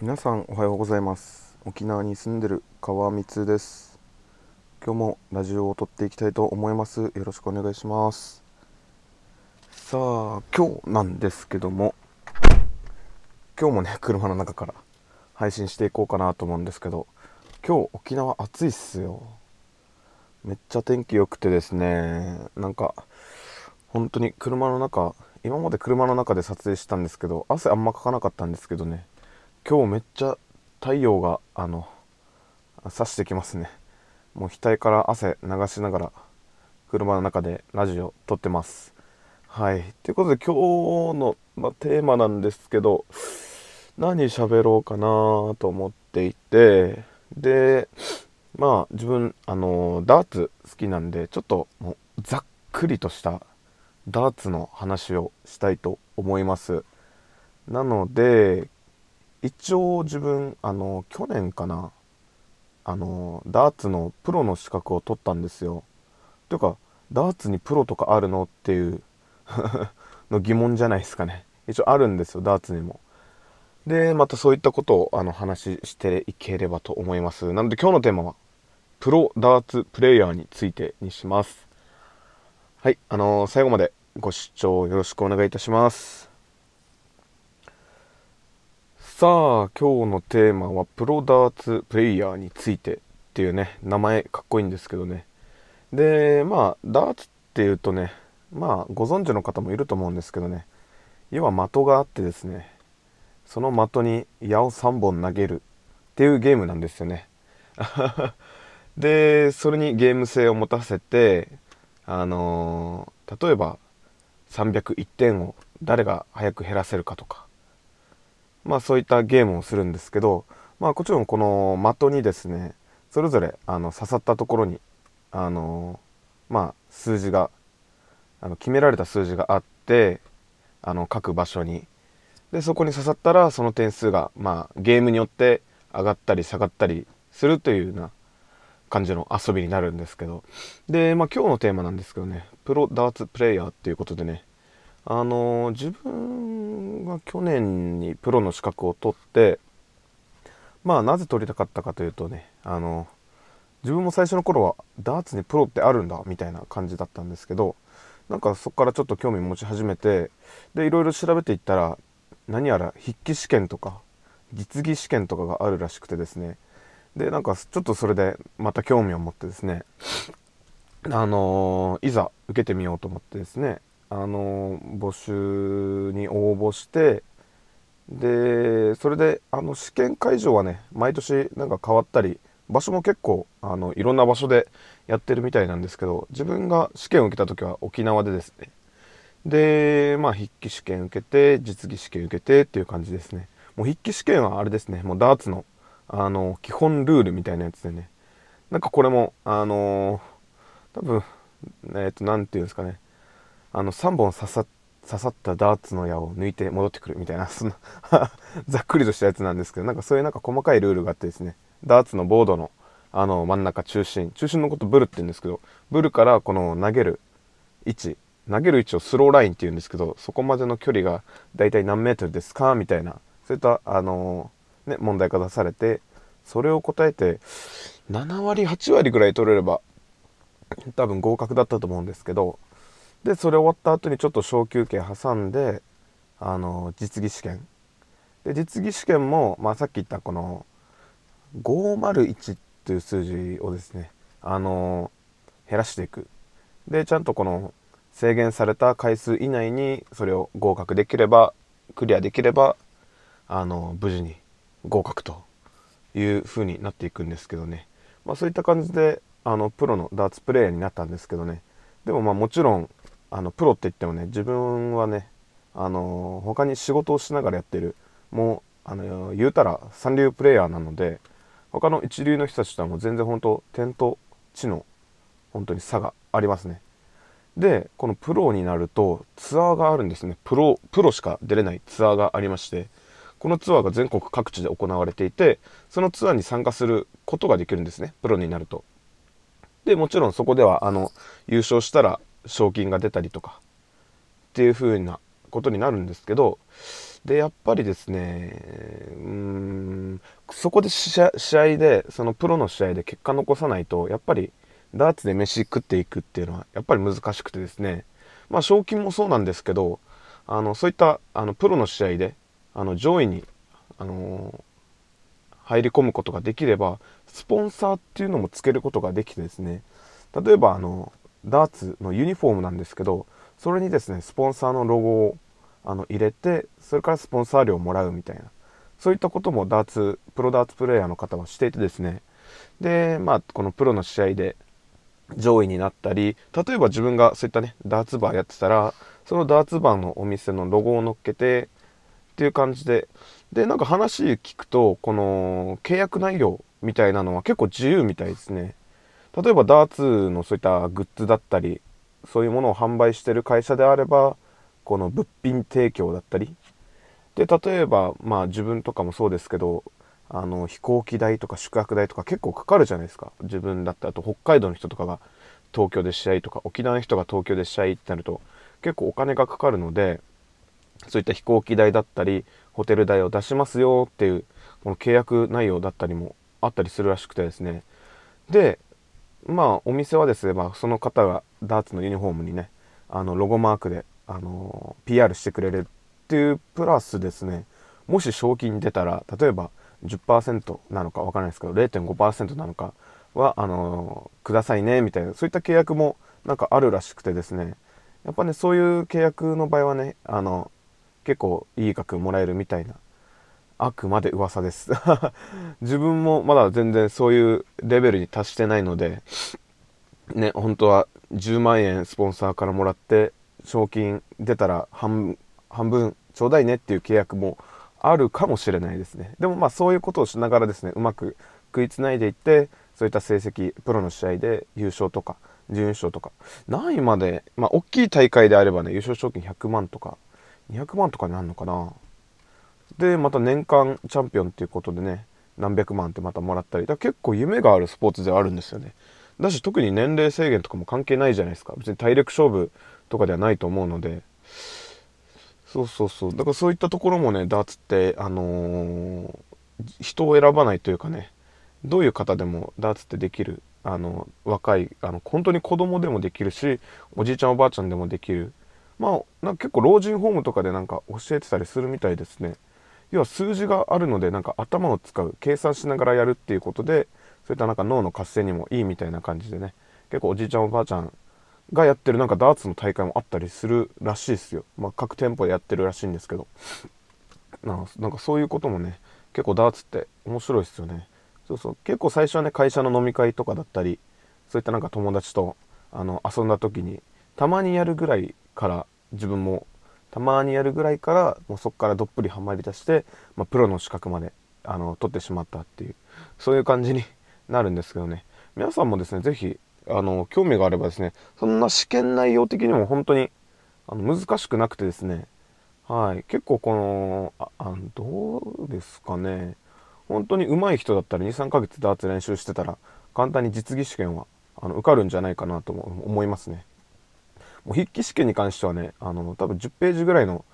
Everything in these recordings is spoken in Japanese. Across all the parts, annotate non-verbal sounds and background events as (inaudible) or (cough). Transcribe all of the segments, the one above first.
皆さんおはようございます。沖縄に住んでる川光です。今日もラジオを撮っていきたいと思います。よろしくお願いします。さあ今日なんですけども今日もね車の中から配信していこうかなと思うんですけど今日沖縄暑いっすよ。めっちゃ天気良くてですねなんか本当に車の中今まで車の中で撮影したんですけど汗あんまかかなかったんですけどね。今日めっちゃ太陽があの差してきますね。もう額から汗流しながら車の中でラジオ撮ってます。はい。ということで今日の、まテーマなんですけど何喋ろうかなと思っていてでまあ自分あのダーツ好きなんでちょっともうざっくりとしたダーツの話をしたいと思います。なので一応自分あの去年かなあのダーツのプロの資格を取ったんですよ。というかダーツにプロとかあるのっていう (laughs) の疑問じゃないですかね。一応あるんですよダーツにも。でまたそういったことをあの話していければと思います。なので今日のテーマはプロダーツプレイヤーについてにします。はい、あのー、最後までご視聴よろしくお願いいたします。さあ、今日のテーマはプロダーツプレイヤーについてっていうね、名前かっこいいんですけどね。で、まあ、ダーツっていうとね、まあ、ご存知の方もいると思うんですけどね、要は的があってですね、その的に矢を3本投げるっていうゲームなんですよね。(laughs) で、それにゲーム性を持たせて、あのー、例えば301点を誰が早く減らせるかとかまあそういったゲームをするんですけどまあもちろんこの的にですねそれぞれあの刺さったところにあのー、まあ数字があの決められた数字があってあの各場所に。でそこに刺さったらその点数がまあゲームによって上がったり下がったりするというような感じの遊びになるんですけど。で、まあ、今日のテーマなんですけどねプロダーツプレイヤーっていうことでねあのー、自分が去年にプロの資格を取ってまあなぜ取りたかったかというとねあの、自分も最初の頃はダーツにプロってあるんだみたいな感じだったんですけどなんかそこからちょっと興味持ち始めてでいろいろ調べていったら何やら筆記試験とか実技試験とかがあるらしくてですね。でなんかちょっとそれでまた興味を持ってですねあのー、いざ受けてみようと思ってですねあの、募集に応募してでそれであの試験会場はね毎年なんか変わったり場所も結構あのいろんな場所でやってるみたいなんですけど自分が試験を受けた時は沖縄でですね。でまあ筆記試験受けて実技試験受けてっていう感じですね。もう筆記試験はあれですねもうダーツのあの、基本ルールみたいなやつでね、なんかこれも、あのー、多分、えっ、ー、と、なんていうんですかね、あの、3本刺さ刺さったダーツの矢を抜いて戻ってくるみたいな、その (laughs) ざっくりとしたやつなんですけど、なんかそういうなんか細かいルールがあってですね、ダーツのボードの、あの、真ん中中心、中心のことブルって言うんですけど、ブルからこの投げる位置、投げる位置をスローラインって言うんですけど、そこまでの距離がだいたい何メートルですかみたいな、そういった、あのね、問題が出されてそれを答えて7割8割ぐらい取れれば多分合格だったと思うんですけどでそれ終わった後にちょっと小休憩挟んであの実技試験。で実技試験も、まあ、さっき言ったこの501という数字をですねあの減らしていく。でちゃんとこの制限された回数以内にそれを合格できればクリアできればあの無事に合格という風になっていくんですけどね、まあ、そういった感じであのプロのダーツプレーヤーになったんですけどね。でもまあもちろんあのプロって言ってもね自分はねあの他に仕事をしながらやってる。もうあの言うたら三流プレーヤーなので他の一流の人たちとはもう全然本当点と地の本当に差がありますね。でこのプロになるとツアーがあるんですね。プロプロしか出れないツアーがありましてこのツアーが全国各地で行われていてそのツアーに参加することができるんですね。プロになると。でもちろんそこではあの優勝したら賞金が出たりとかっていう風なことになるんですけどでやっぱりですねうーそこで試合でそのプロの試合で結果残さないとやっぱりダーツで飯食っていくっていうのはやっぱり難しくてですねまあ賞金もそうなんですけどあのそういったあのプロの試合であの上位に、あのー、入り込むことができればスポンサーっていうのもつけることができてですね例えばあのダーツのユニフォームなんですけどそれにですねスポンサーのロゴをあの入れてそれからスポンサー料をもらうみたいな。そういったこともダーツプロダーツプレーヤーの方はしていてですね。でまあこのプロの試合で上位になったり例えば自分がそういったねダーツバーやってたらそのダーツバーのお店のロゴを乗っけてっていう感じで。でなんか話聞くとこの契約内容みたいなのは結構自由みたいですね。例えばダーツのそういったグッズだったりそういうものを販売してる会社であればこの物品提供だったり。で例えばまあ自分とかもそうですけどあの飛行機代とか宿泊代とか結構かかるじゃないですか。自分だってあと北海道の人とかが東京で試合とか沖縄の人が東京で試合ってなると結構お金がかかるのでそういった飛行機代だったりホテル代を出しますよっていうこの契約内容だったりもあったりするらしくてですね。でまあお店はですね、まあ、その方がダーツのユニフォームにねあのロゴマークで、あの PR してくれるっていうプラスですねもし賞金出たら例えば10%なのかわからないですけど0.5%なのかはあのくださいねみたいなそういった契約もなんかあるらしくてですねやっぱねそういう契約の場合はねあの結構いい額もらえるみたいなあくまで噂です。(laughs) 自分もまだ全然そういうレベルに達してないのでね本当は10万円スポンサーからもらって賞金出たら半分ちょうだいねっていう契約もあるかもしれないですね。でもまあそういうことをしながらですねうまく食いつないでいってそういった成績プロの試合で優勝とか準優勝とか何位までまあ大きい大会であればね優勝賞金100万とか200万とかになるのかな。でまた年間チャンピオンっていうことでね何百万ってまたもらったり。だ結構夢があるスポーツではあるんですよね。だし特に年齢制限とかも関係ないじゃないですか。別に体力勝負とかではないと思うので。そうそうそう。だからそういったところもねダーツってあのー、人を選ばないというかねどういう方でもダーツってできるあの若いあの本当に子供でもできるしおじいちゃんおばあちゃんでもできる。まあなんか結構老人ホームとかでなんか教えてたりするみたいですね。要は数字があるのでなんか頭を使う計算しながらやるっていうことでそういったなんか脳の活性にもいいみたいな感じでね結構おじいちゃんおばあちゃんがやってるなんかダーツの大会もあったりするらしいですよ。まあ、各店舗でやってるらしいんですけど。(sniffs) なんかそういうこともね、結構ダーツって面白いですよね。そうそう。結構最初はね、会社の飲み会とかだったり、そういったなんか友達とあの遊んだ時に、たまにやるぐらいから自分もたまにやるぐらいからもうそこからどっぷりハマりだして、まあ、プロの資格まであの取ってしまったっていうそういう感じになるんですけどね。皆さんもですね是非あの興味があればですねそんな試験内容的にも本当にあの難しくなくてですねはい結構このああどうですかね本当に上手い人だったら23ヶ月ダーツ練習してたら簡単に実技試験はあの受かるんじゃないかなと思いますね。もう筆記試験に関してはねあの多分10ページぐらいの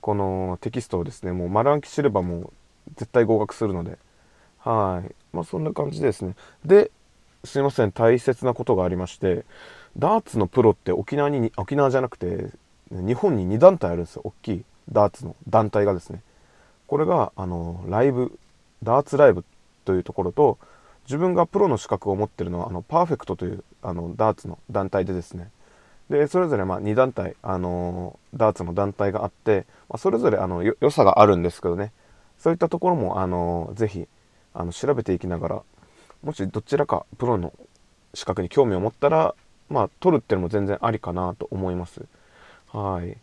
このテキストをですねもう丸暗記すればもう絶対合格するので。はい。まあそんな感じですね。ですいません。大切なことがありましてダーツのプロって沖縄に沖縄じゃなくて日本に2団体あるんですよ。大きいダーツの団体がですね。これがあのライブダーツライブというところと自分がプロの資格を持ってるのはあのパーフェクトというあのダーツの団体でですね。でそれぞれまあ2団体、あのダーツの団体があって、まあ、それぞれあの良さがあるんですけどね。そういったところも、あのぜひあの調べていきながらもしどちらかプロの資格に興味を持ったらまあ取るっていうのも全然ありかなと思います。はい。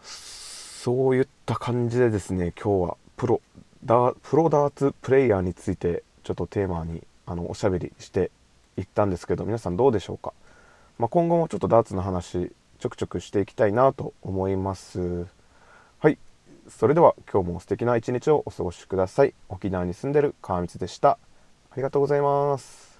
そういった感じでですね今日はプロダプロダーツプレイヤーについてちょっとテーマにあのおしゃべりしていったんですけど皆さんどうでしょうか、まあ、今後もちょっとダーツの話ちょくちょくしていきたいなと思いますはいそれでは今日も素敵な一日をお過ごしください。沖縄に住んでる川光でした。ありがとうございます。